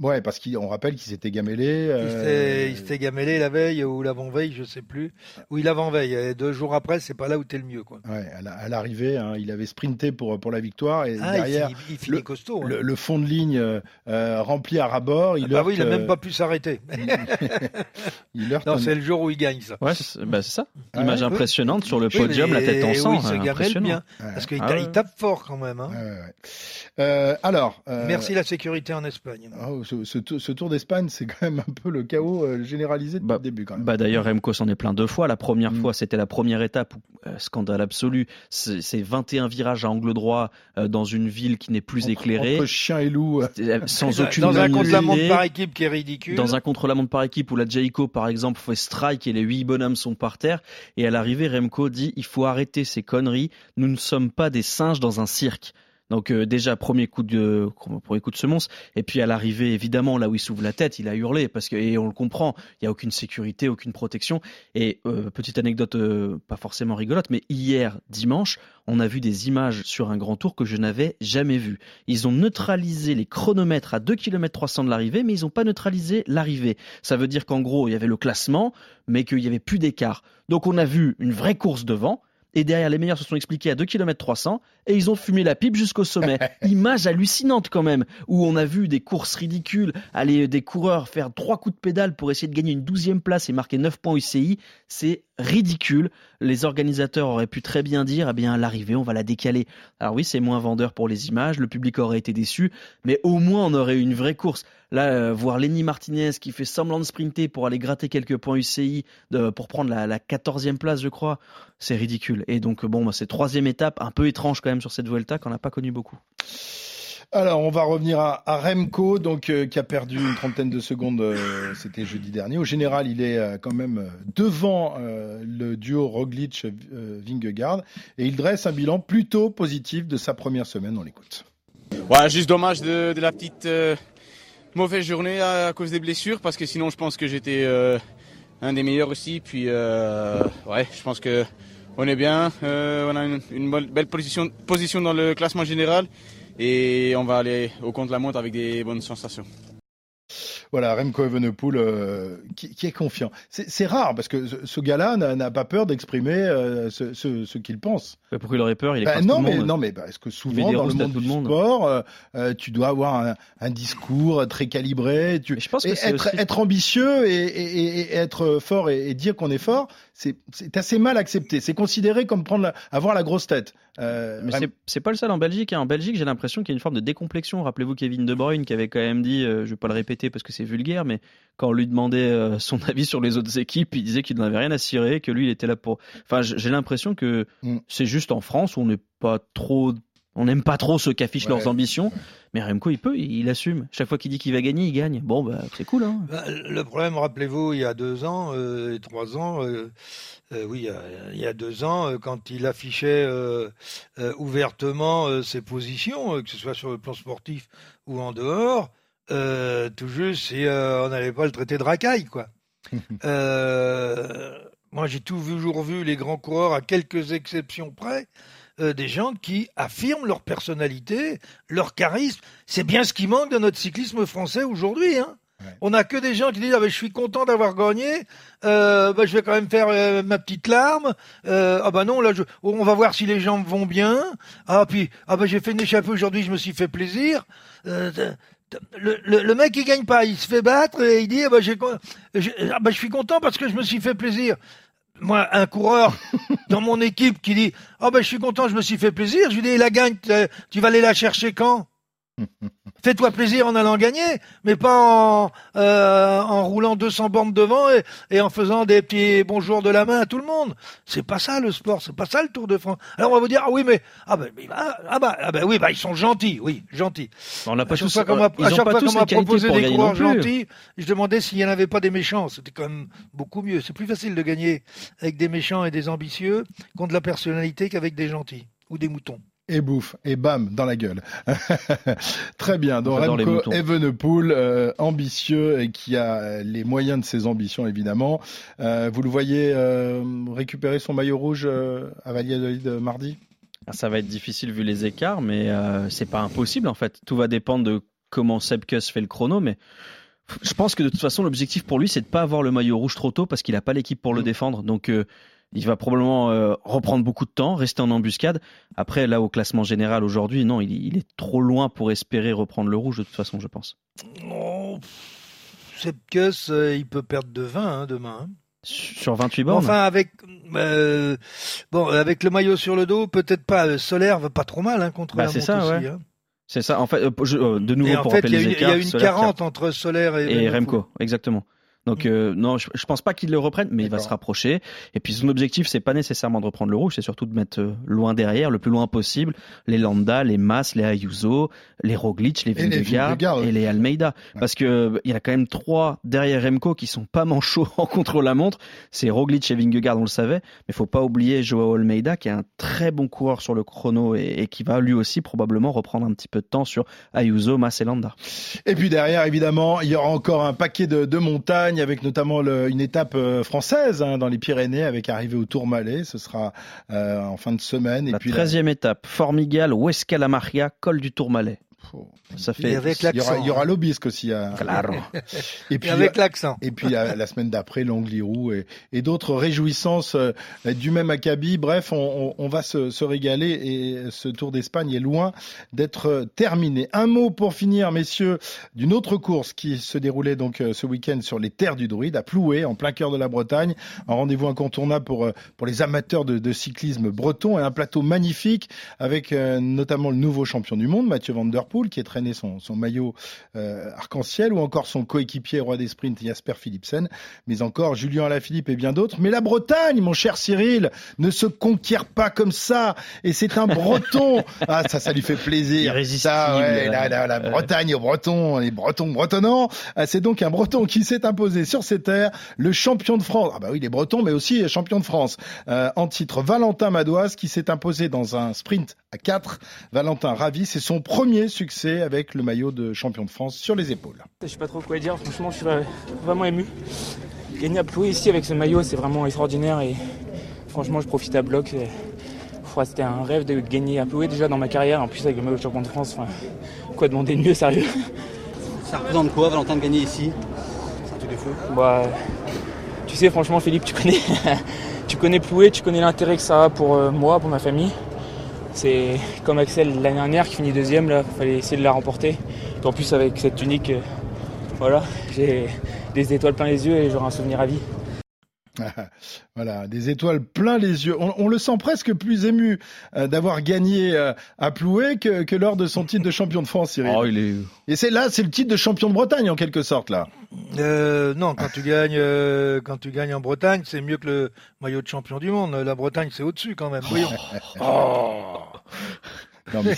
Ouais, parce qu'on rappelle qu'il s'était gamellé. Il euh, s'était- il s'était gamellé la veille ou l'avant-veille, je sais plus. Oui, l'avant-veille. Et deux jours après, c'est pas là où t'es le mieux, quoi. Ouais, à la- à l'arrivée, hein, il avait sprinté pour, pour la victoire et Ah, il derrière, finit, il finit le- costaud. hein. le, le fond de ligne euh, euh, rempli à ras-bord. Il Ah bah oui, il a même euh, pas pu s'arrêter. *laughs* non, c'est le jour où il gagne, ça. Ouais, c'est bah, c'est ça. Ah Image ouais, impressionnante sur le podium, la tête en sang. Oui, il se euh, gamelle impressionnant. bien. Ouais. Parce qu'il Ah tape fort quand même. hein. Ouais, ouais, ouais. Euh, alors, euh, Merci la sécurité en Espagne. oh, ce, ce tour- d'Espagne, c'est quand même un peu le chaos euh, généralisé depuis Bah, le début. Quand même. Bah d'ailleurs Remco s'en est plein deux fois. La première Mm. fois c'était la première étape, où, euh, scandale absolu. C'est c'est 21 virages à angle droit euh, dans une ville qui n'est plus Entre- éclairée, Entre chien et loup. euh, sans *laughs* aucune Dans un contre-la-montre par équipe qui est ridicule. Dans un contre-la-montre par équipe où la Jayco, par exemple, fait strike et les huit bonhommes sont par terre. Et à l'arrivée, Remco dit il faut arrêter ces conneries. Nous ne sommes pas des singes dans un cirque. Donc euh, déjà premier coup de premier coup de semonce. Et puis à l'arrivée évidemment là où il s'ouvre la tête il a hurlé parce que et on le comprend il y a aucune sécurité aucune protection. Et euh, petite anecdote euh, pas forcément rigolote mais hier dimanche on a vu des images sur un grand tour que je n'avais jamais vues. Ils ont neutralisé les chronomètres à 2 km 300 de l'arrivée mais ils n'ont pas neutralisé l'arrivée. Ça veut dire qu'en gros il y avait le classement mais qu'il y avait plus d'écart. Donc on a vu une vraie course devant et derrière les meilleurs se sont expliqués à 2 km 300 et ils ont fumé la pipe jusqu'au sommet. *laughs* Image hallucinante quand même, où on a vu des courses ridicules, aller des coureurs faire trois coups de pédale pour essayer de gagner une douzième place et marquer 9 points UCI. C'est ridicule. Les organisateurs auraient pu très bien dire, eh bien l'arrivée on va la décaler. Alors oui, c'est moins vendeur pour les images, le public aurait été déçu, mais au moins on aurait eu une vraie course. Là, euh, voir Lenny Martinez qui fait semblant de sprinter pour aller gratter quelques points UCI de- pour prendre la, la 14e place, je crois, c'est ridicule. Et donc, bon, bah, c'est troisième étape, un peu étrange quand même sur cette Vuelta qu'on n'a pas connu beaucoup. Alors, on va revenir à, à Remco, donc euh, qui a perdu une trentaine de secondes. euh, C'était jeudi dernier. Au général, il est euh, quand même devant euh, le duo Roglic-Vingegaard et il dresse un bilan plutôt positif de sa première semaine. On l'écoute. Ouais, juste dommage de, de la petite euh, mauvaise journée à, à cause des blessures, parce que sinon je pense que j'étais euh, un des meilleurs aussi. Puis euh, ouais, je pense que on est bien, euh, on a une, belle position, position dans le classement général et on va aller au compte la montre avec des bonnes sensations. Voilà, Remco Evenepoel euh, qui, qui est confiant. C'est rare parce que ce, ce gars-là n'a pas peur d'exprimer euh, ce, ce- ce qu'il pense. Mais Pourquoi il aurait peur? Il Bah, non, tout le mais, monde. non, mais parce que souvent, dans le monde du monde. sport, euh, euh, tu dois avoir un, un discours très calibré. Tu, Mais je pense que et être, aussi- être ambitieux et, et- et- être fort et, et dire qu'on est fort, c'est c'est assez mal accepté. C'est considéré comme prendre la- avoir la grosse tête. Euh, mais c'est pas le seul en Belgique. Hein. En Belgique, j'ai l'impression qu'il y a une forme de décomplexion. Rappelez-vous Kevin De Bruyne qui avait quand même dit, euh, je vais pas le répéter parce que c'est vulgaire, mais quand on lui demandait euh, *laughs* son avis sur les autres équipes, il disait qu'il n'avait rien à cirer, que lui, il était là pour. Enfin, j'ai l'impression que mm. c'est juste en France où on n'est pas trop on n'aime pas trop ceux qui affichent leurs ambitions, mais Remco, il peut, il, assume. Chaque fois qu'il dit qu'il va gagner, il gagne. Bon, bah, c'est cool. Hein. Bah, le problème, rappelez-vous, il y a deux ans euh, et trois ans, euh, euh, oui, il y, a, deux ans, quand il affichait ouvertement ses positions, que ce soit sur le plan sportif ou en dehors, tout juste, on n'allait pas le traiter de racaille, quoi. *laughs* moi, j'ai toujours vu les grands coureurs, à quelques exceptions près, euh, des gens qui affirment leur personnalité, leur charisme. C'est bien ce qui manque dans notre cyclisme français aujourd'hui. Hein. On n'a que des gens qui disent ah ben, je suis content d'avoir gagné, euh, ben, je vais quand même faire euh, ma petite larme. ah ben non là je, on va voir si les jambes vont bien. Ah puis ah ben j'ai fait une échappée aujourd'hui, je me suis fait plaisir. Le, le, mec il gagne pas, il se fait battre et il dit ah ben, j'ai, ah ben, je suis content parce que je me suis fait plaisir moi, un coureur *laughs* dans mon équipe qui dit Oh ben je suis content, je me suis fait plaisir. Je lui dis La gagne, tu vas aller la chercher quand? *laughs* Fais-toi plaisir en allant gagner, mais pas en, euh, en roulant 200 bornes devant et, en faisant des petits bonjours de la main à tout le monde. C'est pas ça le sport, c'est pas ça le Tour de France. Alors on va vous dire ah oui mais ah ben ah, bah, ah ben oui bah ils sont gentils, oui gentils. On n'a pas tous, fois qu'on m'a proposé des coureurs gentils, je demandais s'il y en avait pas des méchants. C'était quand même beaucoup mieux. C'est plus facile de gagner avec des méchants et des ambitieux contre la personnalité qu'avec des gentils ou des moutons et bouffe, et bam, dans la gueule. *laughs* Très bien. Donc Remco Evenepoel, euh, ambitieux et qui a les moyens de ses ambitions, évidemment. Euh, vous le voyez euh, récupérer son maillot rouge à Valladolid mardi? Ah, Ça va être difficile vu les écarts, mais c'est pas impossible en fait. Tout va dépendre de comment Sebkus fait le chrono, mais je pense que de toute façon, l'objectif pour lui, c'est de pas avoir le maillot rouge trop tôt parce qu'il n'a pas l'équipe pour le mm. défendre. Donc, il va probablement euh, reprendre beaucoup de temps, rester en embuscade. Après, là, au classement général aujourd'hui, non, il, est trop loin pour espérer reprendre le rouge de toute façon, je pense. Oh, Sepkus, euh, il peut perdre de 20 hein, demain. Hein. Sur 28 bornes Enfin, avec, euh, bon, avec le maillot sur le dos, peut-être pas. Solaire va pas trop mal hein, contre bah, la C'est ça, ouais. Hein. C'est ça. En fait, de nouveau pour rappeler les écarts. Il y a une 40 entre Solaire et, et Remco. Exactement. Donc euh, non, je, je, pense pas qu'il le reprenne, mais il va se rapprocher. Et puis son objectif, c'est pas nécessairement de reprendre le rouge, c'est surtout de mettre euh, loin derrière, le plus loin possible, les Landa, les Mas, les Ayuso, les Roglic, les Vingegaard et, les Almeida, parce que euh, il y a quand même trois derrière Remco qui sont pas manchots *laughs* en contre-la-montre. C'est Roglic et Vingegaard, on le savait, mais faut pas oublier Joao Almeida qui est un très bon coureur sur le chrono et, qui va lui aussi probablement reprendre un petit peu de temps sur Ayuso, Mas et Landa. Et puis derrière, évidemment, il y aura encore un paquet de, de montagnes avec notamment une étape euh, française hein, dans les Pyrénées avec arrivée au Tourmalet. Ce sera euh, en fin de semaine. Et la puis 13e étape, Formigal, Huesca la Maria, col du Tourmalet. Ça fait. avec il y aura, il y aura l'obisque aussi. Hein. Claro. et puis avec l'accent. Et puis la, semaine d'après, l'Angliru et, et d'autres réjouissances euh, du même acabit. Bref, on, on, va se, se, régaler et ce Tour d'Espagne est loin d'être terminé. Un mot pour finir, messieurs, d'une autre course qui se déroulait donc euh, ce week-end sur les terres du Druide à Ploué, en plein cœur de la Bretagne. Un rendez-vous incontournable pour euh, pour les amateurs de, de, cyclisme breton et un plateau magnifique avec notamment le nouveau champion du monde, Mathieu Van Der Poel qui est traîné son, maillot euh, arc-en-ciel, ou encore son coéquipier roi des sprints Jasper Philipsen, mais encore Julien Alaphilippe et bien d'autres. Mais la Bretagne, mon cher Cyril, ne se conquiert pas comme ça. Et c'est un Breton. ah, ça, ça lui fait plaisir. Ça, ouais, la, la, la Bretagne aux Bretons, les Bretons bretonnants. Ah, c'est donc un Breton qui s'est imposé sur ces terres, le champion de France. Ah bah oui, les Bretons, mais aussi champion de France. Euh, en titre, Valentin Madoise qui s'est imposé dans un sprint à 4. Valentin ravi, c'est son premier succès avec le maillot de champion de France sur les épaules. Je sais pas trop quoi dire, franchement je suis vraiment ému. Gagner à Ploué ici avec ce maillot c'est vraiment extraordinaire et franchement je profite à bloc. C'était un rêve de gagner à Ploué déjà dans ma carrière, en plus avec le maillot de champion de France. quoi demander de mieux sérieux? Ça représente quoi Valentin de gagner ici? C'est un truc de feu bah, Tu sais franchement Philippe tu connais, *laughs* tu connais Ploué, tu connais l'intérêt que ça a pour euh, moi, pour ma famille. C'est comme Axel l'année dernière qui finit deuxième, là, il fallait essayer de la remporter. en plus avec cette tunique, euh, voilà, j'ai des étoiles plein les yeux et j'aurai un souvenir à vie. *laughs* voilà, des étoiles plein les yeux. On, on le sent presque plus ému euh, d'avoir gagné euh, à Ploué que, que, lors de son titre de champion de France, Cyril. Oh, il est... Et c'est là, c'est le titre de champion de Bretagne en quelque sorte là. Euh, non, quand tu gagnes, quand tu gagnes en Bretagne, c'est mieux que le maillot de champion du monde. La Bretagne, c'est au-dessus quand même. Voyons. Oh. *laughs* Non, mais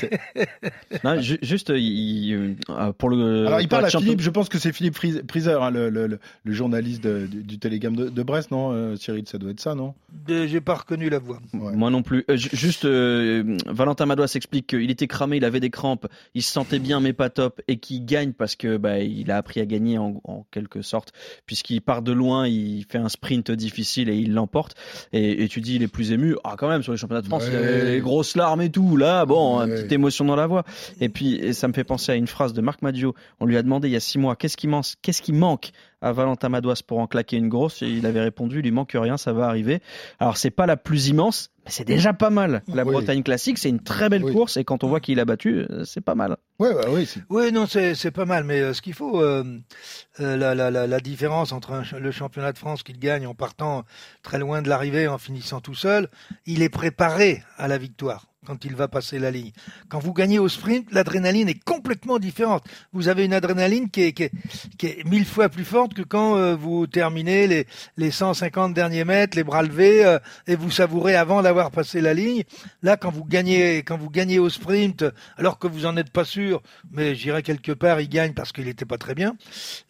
*laughs* non, juste il, pour le. Alors il parle à Philippe. Je pense que c'est Philippe Priser, hein, le, le, le, journaliste de, du, du Télégramme de, de, Brest, non euh, Cyril, ça doit être ça, non J'ai pas reconnu la voix. Ouais. Moi non plus. Euh, juste, euh, Valentin Madois s'explique qu'il était cramé, il avait des crampes, il se sentait bien mais pas top, et qu'il gagne parce que bah, il a appris à gagner en, en quelque sorte, puisqu'il part de loin, il fait un sprint difficile et il l'emporte. Et, et, tu dis il est plus ému. Ah quand même sur les championnats de France, ouais. les grosses larmes et tout. Là, bon une petite émotion dans la voix. Et puis, et ça me fait penser à une phrase de Marc Maggio. On lui a demandé il y a six mois qu'est-ce qui, manque, qu'est-ce qui manque à Valentin Madouas pour en claquer une grosse? Et il avait répondu il lui manque rien, ça va arriver. Alors, c'est pas la plus immense, mais c'est déjà pas mal. La oui. Bretagne classique, c'est une très belle oui. course. Et quand on voit qu'il a battu, c'est pas mal. Ouais, bah oui, oui, non, c'est pas mal. Mais euh, ce qu'il faut, euh, euh, la, la, la, la, différence entre un, le championnat de France qu'il gagne en partant très loin de l'arrivée, en finissant tout seul, il est préparé à la victoire quand il va passer la ligne. Quand vous gagnez au sprint, l'adrénaline est complètement différente. Vous avez une adrénaline qui est, qui est, qui est mille fois plus forte que quand euh, vous terminez les, les 150 derniers mètres, les bras levés, euh, et vous savourez avant d'avoir passé la ligne. Là, quand vous gagnez, quand vous gagnez au sprint, alors que vous en êtes pas sûr, mais j'irai quelque part, il gagne parce qu'il était pas très bien,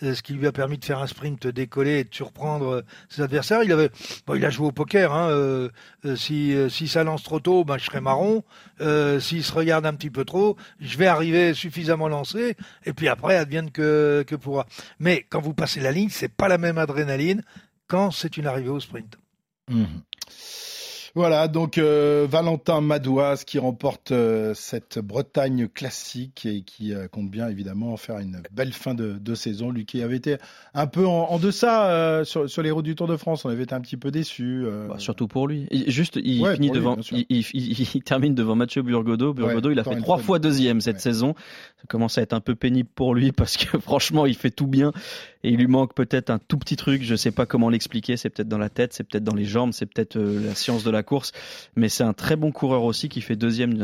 euh, ce qui lui a permis de faire un sprint décollé et de surprendre ses adversaires. Il avait, bon, il a joué au poker. Hein, si, si ça lance trop tôt, ben je serais marron. Euh, S'il se regarde un petit peu trop, je vais arriver suffisamment lancé, et puis après, advienne que, pourra. Mais quand vous passez la ligne, c'est pas la même adrénaline quand c'est une arrivée au sprint. Mmh. Voilà, donc euh, Valentin Madouas qui remporte euh, cette Bretagne classique et qui euh, compte bien évidemment faire une belle fin de, de, saison. Lui qui avait été un peu en, en deçà sur, sur, les routes du Tour de France, on avait été un petit peu déçu. Bah, surtout pour lui. juste, il ouais, finit devant, lui, il, il, il, *laughs* termine devant Mathieu. Burgodeau, ouais, il a fait trois fois deuxième cette ouais. saison. Ça commence à être un peu pénible pour lui *laughs* parce que franchement, il fait tout bien et il lui manque peut-être un tout petit truc. Je sais pas comment l'expliquer. C'est peut-être dans la tête, c'est peut-être dans les jambes, c'est peut-être la science de la course, mais c'est un très bon coureur aussi qui fait deuxième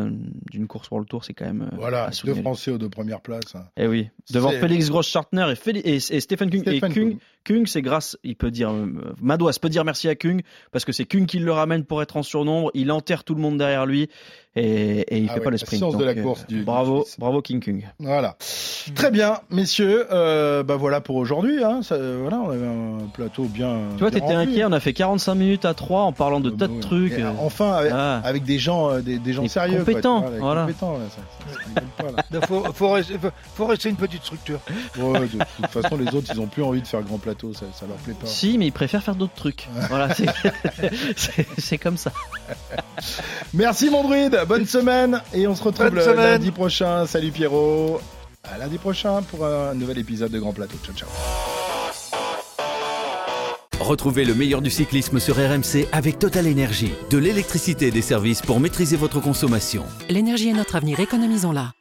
d'une course pour le Tour, c'est quand même voilà deux Français aux deux premières places. Hein. Et oui, devant Félix Gross-Schartner et, et, et, Stephen Kung Stephen et Kung, Kung c'est grâce, il peut dire euh, Madouas peut dire merci à Kung parce que c'est Kung qui le ramène pour être en surnombre, il enterre tout le monde derrière lui et, et il ah fait ouais, pas le sprint. Donc, de la course euh, du, bravo, du bravo King Kung. Voilà. Très bien, messieurs. Euh, bah voilà pour aujourd'hui. Hein. voilà, on avait un plateau bien. Tu vois, t'étais inquiet. On a fait 45 minutes à 3 en parlant de Euh, tas de trucs. Et enfin, avec, ah. avec, des gens, euh, des, des gens des sérieux, compétents. Quoi, voilà. Compétents, là, ça, ça, Il faut, faut, rester, faut, rester, une petite structure. Ouais, de, de, toute façon, les autres, ils ont plus envie de faire grand plateau. Ça, ça leur plaît pas. Si, mais ils préfèrent faire d'autres trucs. voilà, *laughs* c'est comme ça. Merci mon druide. Bonne semaine et on se retrouve le lundi prochain. Salut Pierrot. À lundi prochain pour un nouvel épisode de Grand Plateau. Ciao ciao. Retrouvez le meilleur du cyclisme sur RMC avec Total Énergie, de l'électricité et des services pour maîtriser votre consommation. L'énergie est notre avenir, économisons-la.